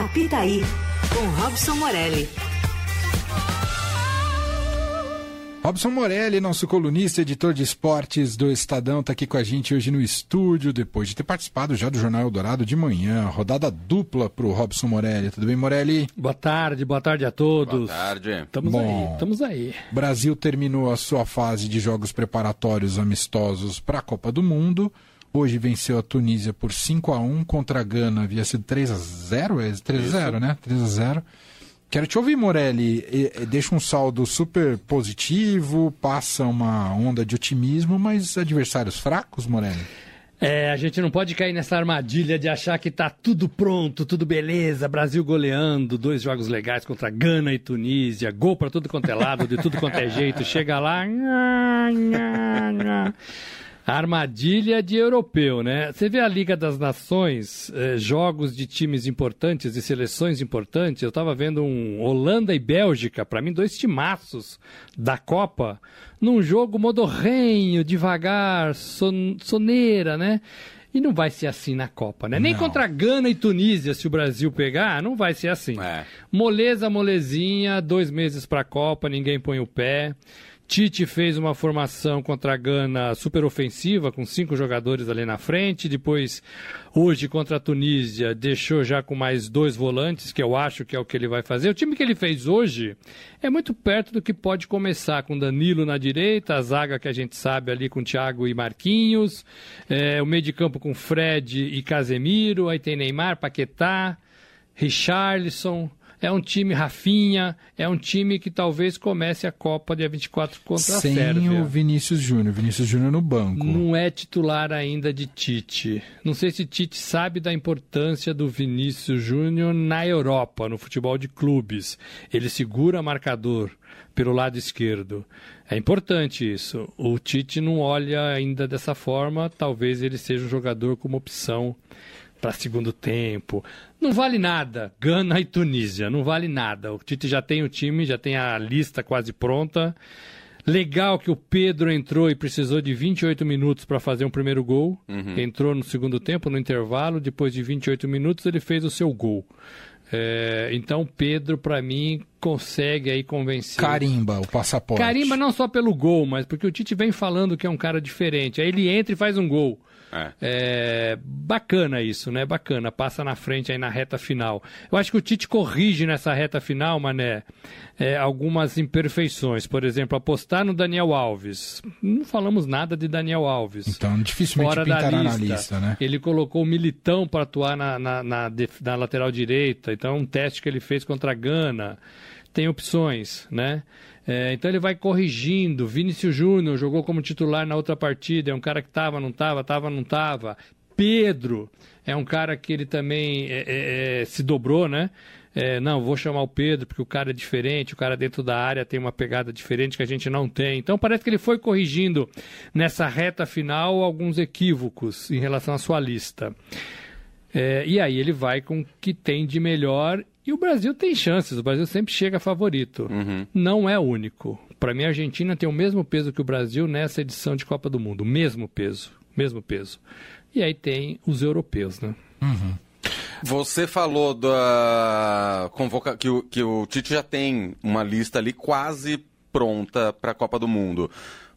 Apita aí, com Robson Morelli. Robson Morelli, nosso colunista, editor de esportes do Estadão, está aqui com a gente hoje no estúdio, depois de ter participado já do Jornal Eldorado de manhã. Rodada dupla para o Robson Morelli. Tudo bem, Morelli? Boa tarde, boa tarde a todos. Boa tarde. Estamos aí, estamos aí. Brasil terminou a sua fase de jogos preparatórios amistosos para a Copa do Mundo. Hoje venceu a Tunísia por 5 a 1 contra a Gana, havia sido 3 a 0 é 3 a 0 né? 3 a 0 Quero te ouvir, Morelli. Deixa um saldo super positivo, passa uma onda de otimismo, mas adversários fracos, Morelli? É, a gente não pode cair nessa armadilha de achar que tá tudo pronto, tudo beleza, Brasil goleando, dois jogos legais contra Gana e Tunísia, gol para tudo quanto é lado, de tudo quanto é jeito, chega lá. Armadilha de europeu, né? Você vê a Liga das Nações, eh, jogos de times importantes e seleções importantes. Eu estava vendo um Holanda e Bélgica, para mim, dois timaços da Copa, num jogo modorrenho, devagar, son soneira, né? E não vai ser assim na Copa, né? Nem contra Gana e Tunísia, se o Brasil pegar, não vai ser assim. É. Moleza, molezinha, dois meses para a Copa, ninguém põe o pé. Tite fez uma formação contra a Gana super ofensiva, com cinco jogadores ali na frente. Depois, hoje contra a Tunísia, deixou já com mais dois volantes, que eu acho que é o que ele vai fazer. O time que ele fez hoje é muito perto do que pode começar, com Danilo na direita, a zaga que a gente sabe ali com Thiago e Marquinhos, é, o meio de campo com Fred e Casemiro, aí tem Neymar, Paquetá, Richarlison. É um time Rafinha, é um time que talvez comece a Copa dia 24 contra Sem a Sérvia. Sem o Vinícius Júnior, Vinícius Júnior no banco. Não é titular ainda de Tite. Não sei se Tite sabe da importância do Vinícius Júnior na Europa, no futebol de clubes. Ele segura marcador pelo lado esquerdo. É importante isso. O Tite não olha ainda dessa forma, talvez ele seja um jogador como opção para segundo tempo. Não vale nada. Gana e Tunísia, não vale nada. O Tite já tem o time, já tem a lista quase pronta. Legal que o Pedro entrou e precisou de 28 minutos para fazer um primeiro gol. Uhum. Entrou no segundo tempo, no intervalo. Depois de 28 minutos, ele fez o seu gol. É, então, Pedro, para mim, consegue aí convencer. Carimba o passaporte. Carimba não só pelo gol, mas porque o Tite vem falando que é um cara diferente. Aí ele entra e faz um gol. É. é. bacana isso, né? Bacana. Passa na frente aí na reta final. Eu acho que o Tite corrige nessa reta final, Mané, é, algumas imperfeições. Por exemplo, apostar no Daniel Alves. Não falamos nada de Daniel Alves. Então, dificilmente Fora pintará da lista. na lista, né? Ele colocou o Militão para atuar na, na, na, na lateral direita. Então, um teste que ele fez contra a Gana. Tem opções, né? É, então ele vai corrigindo. Vinícius Júnior jogou como titular na outra partida, é um cara que estava, não estava, estava, não estava. Pedro é um cara que ele também é, é, é, se dobrou, né? É, não, vou chamar o Pedro porque o cara é diferente, o cara dentro da área tem uma pegada diferente que a gente não tem. Então parece que ele foi corrigindo nessa reta final alguns equívocos em relação à sua lista. É, e aí ele vai com o que tem de melhor e o Brasil tem chances, o Brasil sempre chega favorito. Uhum. Não é único. Para mim, a Argentina tem o mesmo peso que o Brasil nessa edição de Copa do Mundo. Mesmo peso. Mesmo peso. E aí tem os europeus, né? Uhum. Você falou da convoca que o, que o Tite já tem uma lista ali quase pronta para a Copa do Mundo.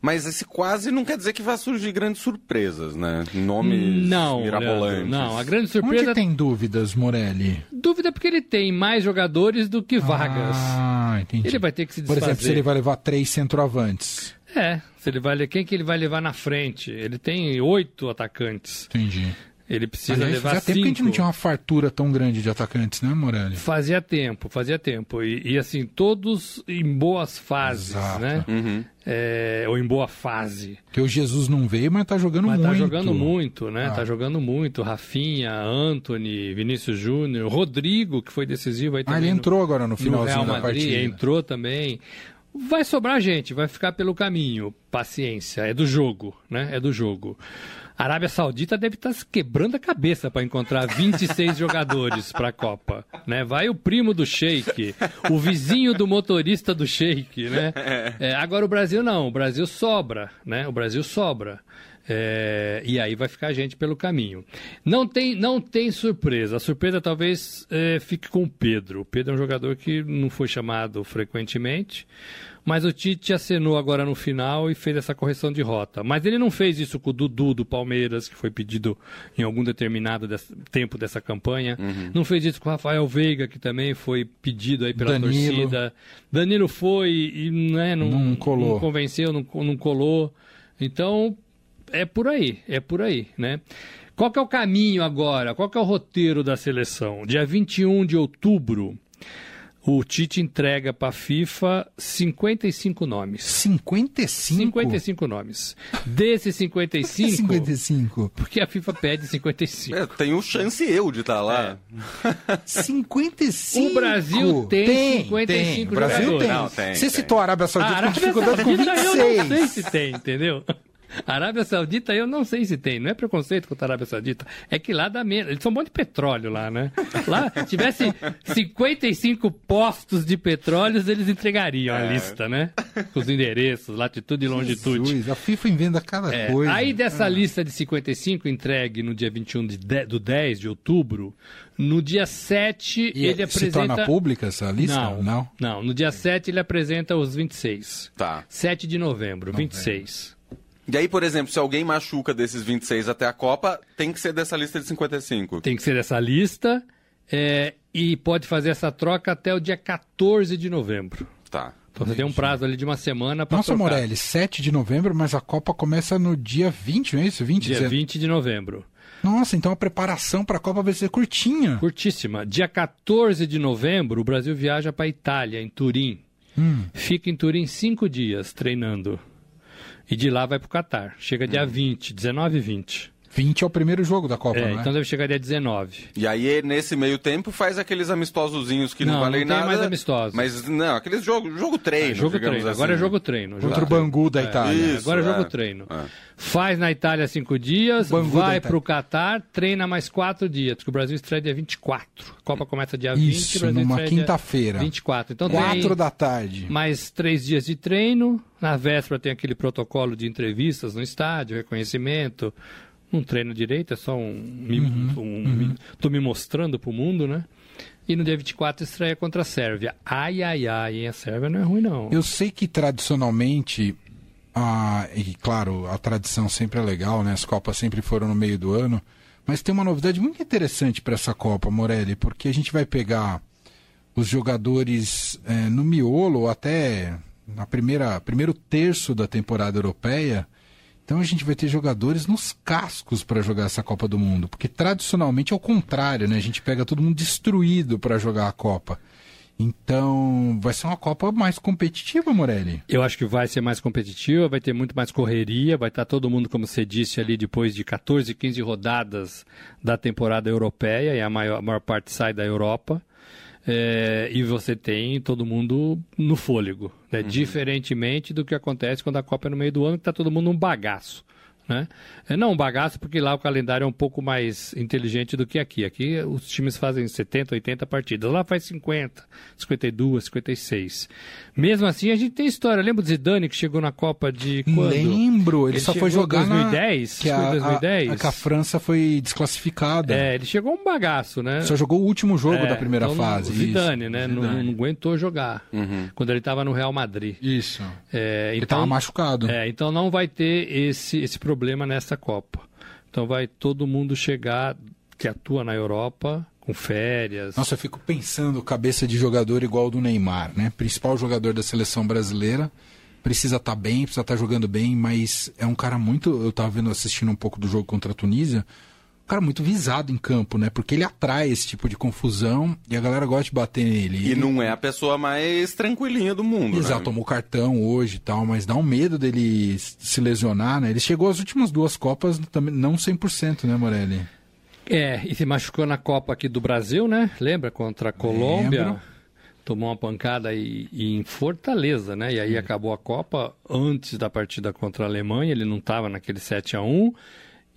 Mas esse quase não quer dizer que vai surgir grandes surpresas, né? Nomes não, mirabolantes. não, a grande surpresa. Onde tem dúvidas, Morelli? Dúvida porque ele tem mais jogadores do que vagas. Ah, entendi. Ele vai ter que se desfazer. Por exemplo, se ele vai levar três centroavantes. É, se ele vai quem que ele vai levar na frente? Ele tem oito atacantes. Entendi. Ele precisa Aliás, levar fazia cinco. tempo que a gente não tinha uma fartura tão grande de atacantes, né, Morelli? Fazia tempo, fazia tempo. E, e assim, todos em boas fases, Exato. né? Uhum. É, ou em boa fase. Que o Jesus não veio, mas tá jogando mas tá muito. Mas tá jogando muito, né? Ah. Tá jogando muito. Rafinha, Anthony, Vinícius Júnior, Rodrigo, que foi decisivo aí também. Ah, ele entrou no, agora no finalzinho no Real Madrid, da partida. Entrou também. Vai sobrar gente, vai ficar pelo caminho. Paciência, é do jogo, né? É do jogo. A Arábia Saudita deve estar tá se quebrando a cabeça para encontrar 26 jogadores para a Copa, né? Vai o primo do Sheik, o vizinho do motorista do Sheik, né? É, agora o Brasil não, o Brasil sobra, né? O Brasil sobra. É, e aí vai ficar a gente pelo caminho. Não tem, não tem surpresa. A surpresa talvez é, fique com o Pedro. O Pedro é um jogador que não foi chamado frequentemente, mas o Tite acenou agora no final e fez essa correção de rota. Mas ele não fez isso com o Dudu do Palmeiras, que foi pedido em algum determinado tempo dessa campanha. Uhum. Não fez isso com o Rafael Veiga, que também foi pedido aí pela Danilo. torcida. Danilo foi e né, não, não, colou. não convenceu, não, não colou. Então, é por aí, é por aí, né? Qual que é o caminho agora? Qual que é o roteiro da seleção? Dia 21 de outubro, o Tite entrega para a FIFA 55 nomes. 55? 55 nomes. Desses 55. 55. Porque a FIFA pede 55. É, tenho chance eu de estar tá lá. É. 55? O Brasil tem, tem 55 tem. O Brasil jogadores. tem. Não, tem Você tem. citou a Arábia Saudita a Arábia com dificuldade Saudita, com 26. Eu não sei se tem, entendeu? Arábia Saudita, eu não sei se tem. Não é preconceito contra a Arábia Saudita. É que lá dá menos. Eles são um monte de petróleo lá, né? Lá, tivesse 55 postos de petróleo, eles entregariam é. a lista, né? Com os endereços, latitude e longitude. Jesus, a FIFA inventa cada é. coisa. Aí dessa ah. lista de 55 entregue no dia 21 de, de, do 10 de outubro, no dia 7 e ele apresenta... Se torna pública essa lista? Não, não. Não, no dia 7 ele apresenta os 26. Tá. 7 de novembro, novembro. 26. E aí, por exemplo, se alguém machuca desses 26 até a Copa, tem que ser dessa lista de 55. Tem que ser dessa lista é, e pode fazer essa troca até o dia 14 de novembro. Tá. Então você tem um prazo ali de uma semana para Nossa, trocar. Morelli, 7 de novembro, mas a Copa começa no dia 20, não é isso? 20, dia 20 de novembro. Nossa, então a preparação para a Copa vai ser curtinha. Curtíssima. Dia 14 de novembro, o Brasil viaja para a Itália, em Turim. Hum. Fica em Turim cinco dias treinando. E de lá vai para o Catar. Chega dia hum. 20, 19 e 20. 20 é o primeiro jogo da Copa, é, né? Então deve chegar dia 19. E aí, nesse meio tempo, faz aqueles amistosozinhos que não, não valem nada. Não, mais amistosos. Mas, não, aqueles jogo, jogo treino. É, jogo treino. Assim. Agora é jogo treino. Contra o Bangu da é, Itália. Isso, agora é jogo é. treino. É. Faz na Itália cinco dias, Bangu vai para o Catar, treina mais quatro dias, porque o Brasil estreia dia 24. A Copa começa dia Isso, 20, o Brasil numa quinta-feira. 24. Então Quatro da tarde. Mais três dias de treino. Na véspera tem aquele protocolo de entrevistas no estádio, reconhecimento um treino direito, é só um. Me, uhum, um uhum. Tô me mostrando pro mundo, né? E no dia 24 estreia contra a Sérvia. Ai, ai, ai, hein? a Sérvia não é ruim, não. Eu sei que tradicionalmente, a, e claro, a tradição sempre é legal, né? As Copas sempre foram no meio do ano. Mas tem uma novidade muito interessante para essa Copa, Morelli, porque a gente vai pegar os jogadores é, no miolo, até na primeira primeiro terço da temporada europeia, então a gente vai ter jogadores nos cascos para jogar essa Copa do Mundo, porque tradicionalmente é o contrário, né? A gente pega todo mundo destruído para jogar a Copa. Então, vai ser uma Copa mais competitiva, Morelli? Eu acho que vai ser mais competitiva, vai ter muito mais correria, vai estar todo mundo, como você disse, ali depois de 14, 15 rodadas da temporada europeia, e a maior, a maior parte sai da Europa. É, e você tem todo mundo no fôlego, né? uhum. diferentemente do que acontece quando a Copa é no meio do ano, que está todo mundo num bagaço. Né? É, não um bagaço, porque lá o calendário é um pouco mais inteligente do que aqui. Aqui os times fazem 70, 80 partidas. Lá faz 50, 52, 56. Mesmo assim, a gente tem história. Lembra do Zidane que chegou na Copa de quando? Lembro, ele, ele só foi jogar em 2010. Na... Que a, 2010. A, a, que a França foi desclassificada. É, ele chegou um bagaço, né? Só jogou o último jogo é, da primeira então, fase. O Zidane, né? Zidane. Não, não, aguentou jogar. Uhum. Quando ele estava no Real Madrid. Isso. É, ele estava então, machucado. É, então não vai ter esse, esse problema problema nessa Copa. Então vai todo mundo chegar que atua na Europa com férias. Nossa, eu fico pensando cabeça de jogador igual do Neymar, né? Principal jogador da seleção brasileira. Precisa estar tá bem, precisa estar tá jogando bem, mas é um cara muito. Eu estava vendo, assistindo um pouco do jogo contra a Tunísia um cara muito visado em campo, né? Porque ele atrai esse tipo de confusão e a galera gosta de bater nele. E ele... não é a pessoa mais tranquilinha do mundo, Exato, né? tomou cartão hoje e tal, mas dá um medo dele se lesionar, né? Ele chegou às últimas duas Copas também não 100%, né, Morelli? É, e se machucou na Copa aqui do Brasil, né? Lembra? Contra a Colômbia. Lembro. Tomou uma pancada aí, em Fortaleza, né? E aí acabou a Copa antes da partida contra a Alemanha. Ele não estava naquele 7 a 1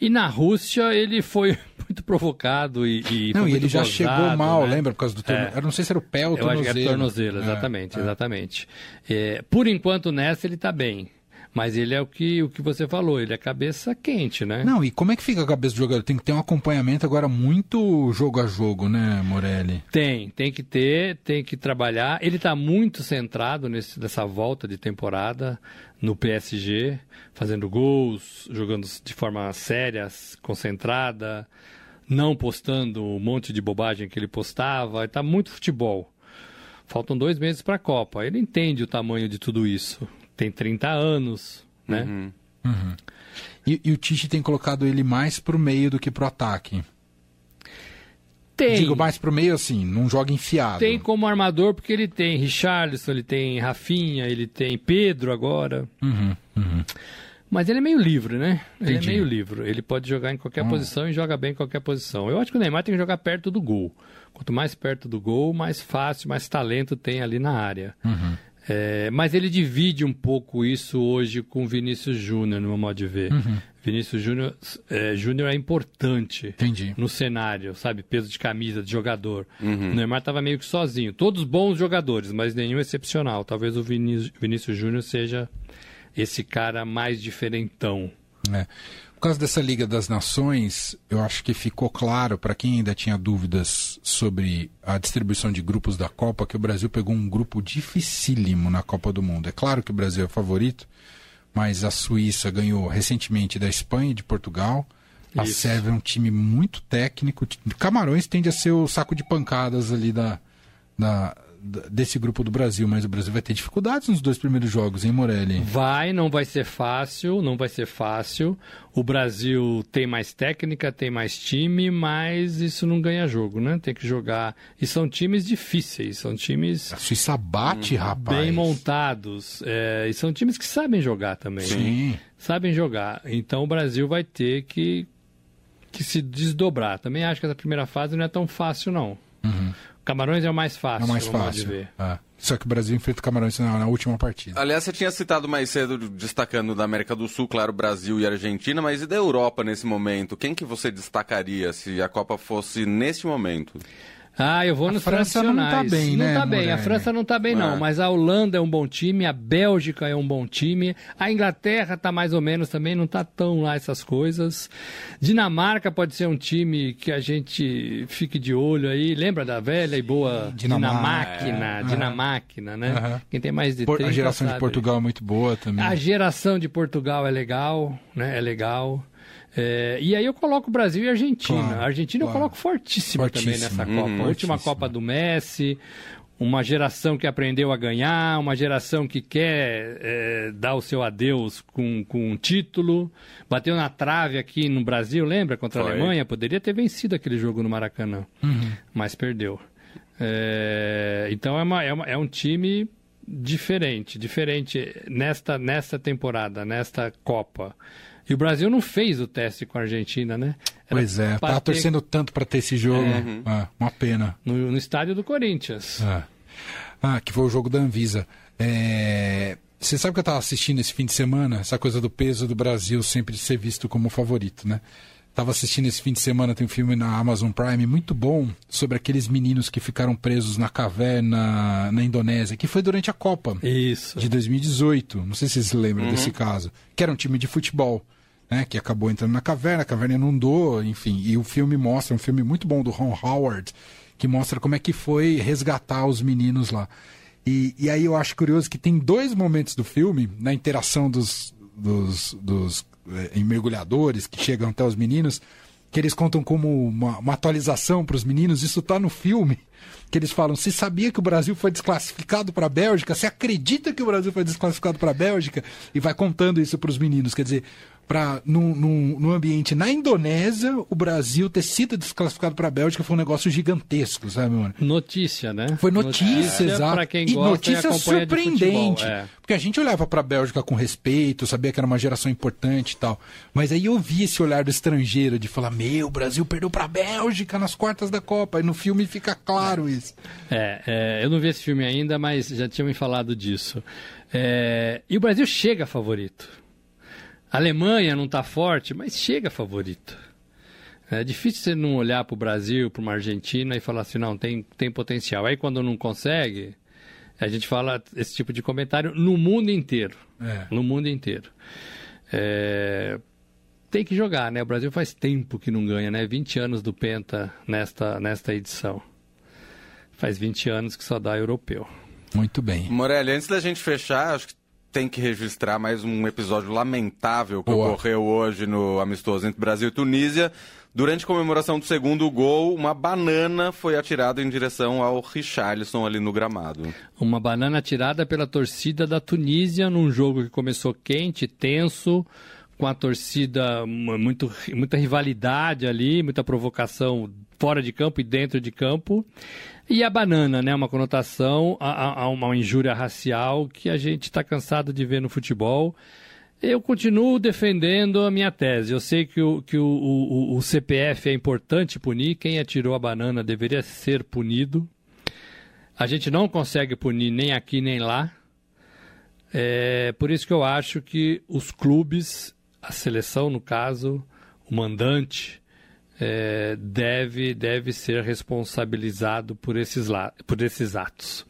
e na Rússia ele foi muito provocado e, e não, e ele já gozado, chegou mal, né? lembra por causa do tornozelo. É. Eu não sei se era o pé ou o tornozelo. Eu acho que era tornozelo, exatamente, é, exatamente. É. É, por enquanto nessa ele está bem. Mas ele é o que, o que você falou, ele é cabeça quente, né? Não, e como é que fica a cabeça do jogador? Tem que ter um acompanhamento agora muito jogo a jogo, né, Morelli? Tem, tem que ter, tem que trabalhar. Ele está muito centrado nesse, nessa volta de temporada no PSG, fazendo gols, jogando de forma séria, concentrada, não postando um monte de bobagem que ele postava. Está muito futebol. Faltam dois meses para a Copa. Ele entende o tamanho de tudo isso tem 30 anos, né? Uhum. Uhum. E, e, o Tite tem colocado ele mais pro meio do que pro ataque. Tem. Digo mais pro meio assim, não joga enfiado. Tem como armador porque ele tem Richarlison, ele tem Rafinha, ele tem Pedro agora. Uhum, uhum. Mas ele é meio livre, né? Ele Entendi. é meio livre. Ele pode jogar em qualquer hum. posição e joga bem em qualquer posição. Eu acho que o Neymar tem que jogar perto do gol. Quanto mais perto do gol, mais fácil, mais talento tem ali na área. Uhum. É, mas ele divide um pouco isso hoje com o Vinícius Júnior, no meu modo de ver. Uhum. Vinícius Júnior é, Júnior é importante Entendi. no cenário, sabe? Peso de camisa, de jogador. Uhum. O Neymar estava meio que sozinho. Todos bons jogadores, mas nenhum excepcional. Talvez o Vinícius Júnior seja esse cara mais diferentão. É. Por causa dessa Liga das Nações, eu acho que ficou claro para quem ainda tinha dúvidas sobre a distribuição de grupos da Copa que o Brasil pegou um grupo dificílimo na Copa do Mundo. É claro que o Brasil é favorito, mas a Suíça ganhou recentemente da Espanha e de Portugal. A Isso. Sérvia é um time muito técnico. Camarões tende a ser o saco de pancadas ali da, da, desse grupo do Brasil, mas o Brasil vai ter dificuldades nos dois primeiros jogos, hein, Morelli? Vai, não vai ser fácil, não vai ser fácil. O Brasil tem mais técnica, tem mais time, mas isso não ganha jogo, né? Tem que jogar. E são times difíceis, são times. A Suíça bate, hum, rapaz. Bem montados. É, e são times que sabem jogar também. Sim. Né? Sabem jogar. então o Brasil vai ter que, que se desdobrar. Também acho que essa primeira fase não é tão fácil, não. Uhum. Camarões é o mais fácil. É o mais fácil. É. Só que o Brasil enfrenta o Camarões na, na, última partida. Aliás, você tinha citado mais cedo, destacando da América do Sul, claro, Brasil e Argentina, mas e da Europa nesse momento? Quem que você destacaria se a Copa fosse neste momento? Ah, eu vou a nos França não tá bem, não né? Não tá bem, a França não tá bem é. não, mas a Holanda é um bom time, a Bélgica é um bom time, a Inglaterra tá mais ou menos também, não tá tão lá essas coisas. Dinamarca pode ser um time que a gente fique de olho aí, lembra da velha e boa Dinamáquina, Dinamáquina, é. né? Uhum. Quem tem mais de 30 A geração sabe. de Portugal é muito boa também. A geração de Portugal é legal, né? É legal. É, e aí eu coloco Brasil e Argentina. Claro, a Argentina claro. eu coloco fortíssima, fortíssima. também nessa Copa. Uhum, a última Copa do Messi, uma geração que aprendeu a ganhar, uma geração que quer é, dar o seu adeus com, com um título. Bateu na trave aqui no Brasil, lembra? Contra Foi. a Alemanha. Poderia ter vencido aquele jogo no Maracanã, uhum. mas perdeu. É, então é, uma, é, uma, é um time diferente, diferente nesta, nesta temporada, nesta Copa. E o Brasil não fez o teste com a Argentina, né? Era pois é, tá ter... torcendo tanto para ter esse jogo. É. Ah, uma pena. No, no, estádio do Corinthians. Ah. ah, que foi o jogo da Anvisa. É... Você sabe que eu estava assistindo esse fim de semana, essa coisa do peso do Brasil sempre ser visto como favorito, né? Estava assistindo esse fim de semana, tem um filme na Amazon Prime muito bom sobre aqueles meninos que ficaram presos na caverna na Indonésia, que foi durante a Copa Isso. de 2018. Não sei se vocês lembram uhum. desse caso. Que era um time de futebol né, que acabou entrando na caverna, a caverna inundou, enfim. E o filme mostra, um filme muito bom do Ron Howard, que mostra como é que foi resgatar os meninos lá. E, e aí eu acho curioso que tem dois momentos do filme, na interação dos, dos, dos é, mergulhadores que chegam até os meninos, que eles contam como uma, uma atualização para os meninos, isso está no filme, que eles falam, você sabia que o Brasil foi desclassificado para a Bélgica? Você acredita que o Brasil foi desclassificado para a Bélgica? E vai contando isso para os meninos, quer dizer, para num, num, num, ambiente na Indonésia, o Brasil ter sido desclassificado para a Bélgica foi um negócio gigantesco, sabe, mano? Notícia, né? Foi notícia, notícia exato. Quem e notícia e surpreendente. Futebol, é. Porque a gente olhava para a Bélgica com respeito, sabia que era uma geração importante e tal. Mas aí eu vi esse olhar do estrangeiro de falar: "Meu, o Brasil perdeu para a Bélgica nas quartas da Copa". E no filme fica claro isso. É, é, eu não vi esse filme ainda, mas já tinham me falado disso. É, e o Brasil chega favorito. A Alemanha não está forte, mas chega favorito. É difícil você não olhar para o Brasil, para uma Argentina e falar assim, não, tem, tem potencial. Aí quando não consegue, A gente fala esse tipo de comentário no mundo inteiro. É. No mundo inteiro. É, Tem que jogar, né? O Brasil faz tempo que não ganha, né? 20 anos do Penta nesta, nesta edição. Faz 20 anos que só dá europeu. Muito bem. Morelli, antes da gente fechar, acho que tem que registrar mais um episódio lamentável que Boa. ocorreu hoje no amistoso entre Brasil e Tunísia. Durante a comemoração do segundo gol, uma banana foi atirada em direção ao Richarlison ali no gramado. Uma banana tirada pela torcida da Tunísia num jogo que começou quente, tenso, com a torcida mu- muito, muita rivalidade ali, muita provocação fora de campo e dentro de campo. E a banana, né? Uma conotação a- a uma injúria racial que a gente está cansado de ver no futebol. Eu continuo defendendo a minha tese. Eu sei que, o, que o, o- o CPF é importante punir. Quem atirou a banana deveria ser punido. A gente não consegue punir nem aqui nem lá. É por isso que eu acho que os clubes, a seleção no caso, o mandante, é, deve, deve ser responsabilizado por esses, la- por esses atos.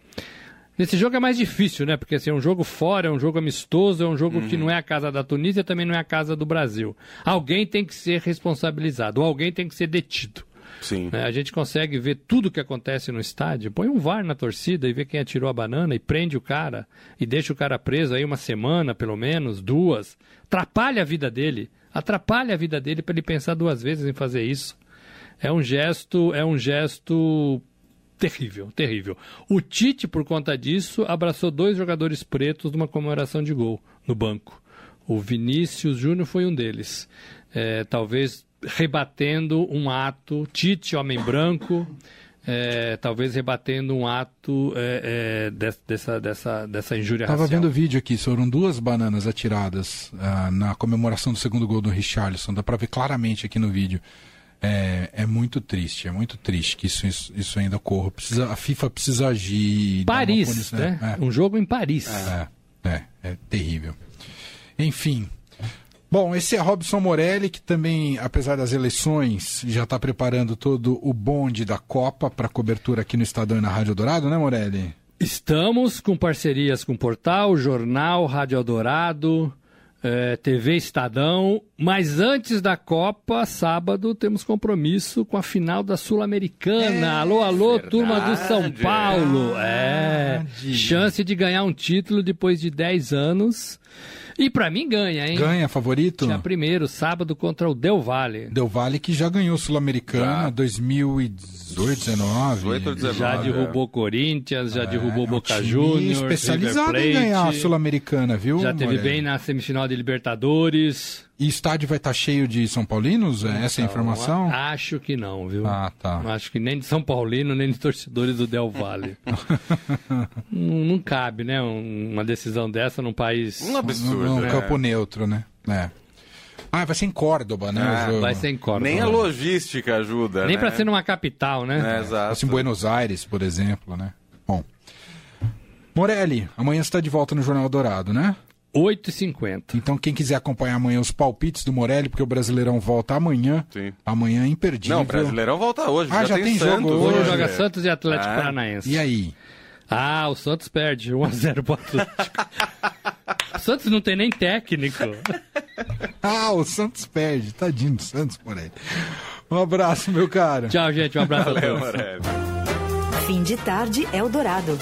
Nesse jogo é mais difícil, né? Porque assim, é um jogo fora, é um jogo amistoso, é um jogo que não é a casa da Tunísia, também não é a casa do Brasil. Alguém tem que ser responsabilizado, ou alguém tem que ser detido. Sim. né? A gente consegue ver tudo o que acontece no estádio. Põe um VAR na torcida e vê quem atirou a banana e prende o cara e deixa o cara preso aí uma semana, pelo menos, duas. Atrapalha a vida dele. Atrapalha a vida dele para ele pensar duas vezes em fazer isso. É um gesto, é um gesto terrível, terrível. O Tite, por conta disso, abraçou dois jogadores pretos numa comemoração de gol no banco. O Vinícius Júnior foi um deles. É, talvez rebatendo um ato, Tite, homem branco, é, talvez rebatendo um ato é, é, des- dessa, dessa, dessa injúria Tava racial. vendo o vídeo aqui, foram duas bananas atiradas ah, na comemoração do segundo gol do Richarlison. Dá pra ver claramente aqui no vídeo. É, é muito triste, é muito triste que isso, isso, isso ainda ocorra. Precisa, a FIFA precisa agir. Paris, punição. né? É, Um jogo em Paris. é, é, é terrível. Enfim. Bom, esse é Robson Morelli, que também, apesar das eleições, já está preparando todo o bonde da Copa para cobertura aqui no Estadão e na Rádio Dourado, né, Morelli? Estamos com parcerias com Portal, Jornal, Rádio Eldorado, eh, TV Estadão. Mas antes da Copa, sábado, temos compromisso com a final da Sul-Americana. alô, alô, turma do São verdade, Paulo. É. verdade. Chance de ganhar um título depois de 10 anos. E pra mim ganha, hein? Ganha, favorito? Dia primeiro, sábado, contra o Del Valle. Del Valle, que já ganhou Sul-Americana Já. 2018, 19. 18 ou 19. Já é. derrubou Corinthians, já derrubou É um Boca Juniors, especializado River em ganhar a Plate. Sul-Americana, viu? Já teve bem na semifinal de Libertadores. E estádio vai estar cheio de São Paulinos? É essa a informação? Então, Acho que não, viu? Ah, tá. Acho que nem de São Paulino, nem de torcedores do Del Valle. não, não cabe, né? um- Uma decisão dessa num país. Um absurdo. No né? campo neutro, né? É. Ah, vai ser em Córdoba, né? Ah. Vai ser em Córdoba. Nem a logística ajuda. Nem né? pra ser numa capital, né? É, exato. ser em Buenos Aires, por exemplo, né? Bom. Morelli, amanhã você está de volta no Jornal Dourado, né? 8h50. Então, quem quiser acompanhar amanhã os palpites do Morelli, porque o Brasileirão volta amanhã. Sim. Amanhã é imperdível. Não, o Brasileirão volta hoje. Ah, já tem, tem jogo Santos. hoje. Hoje é. joga Santos e Atlético Ah. Paranaense. E aí? Ah, o Santos perde 1x0 pro Atlético. o Santos não tem nem técnico. Ah, o Santos perde. Tadinho do Santos, Morelli. Um abraço, meu cara. Tchau, gente. Um abraço a Valeu, todos. Morelli. Fim de tarde Eldorado.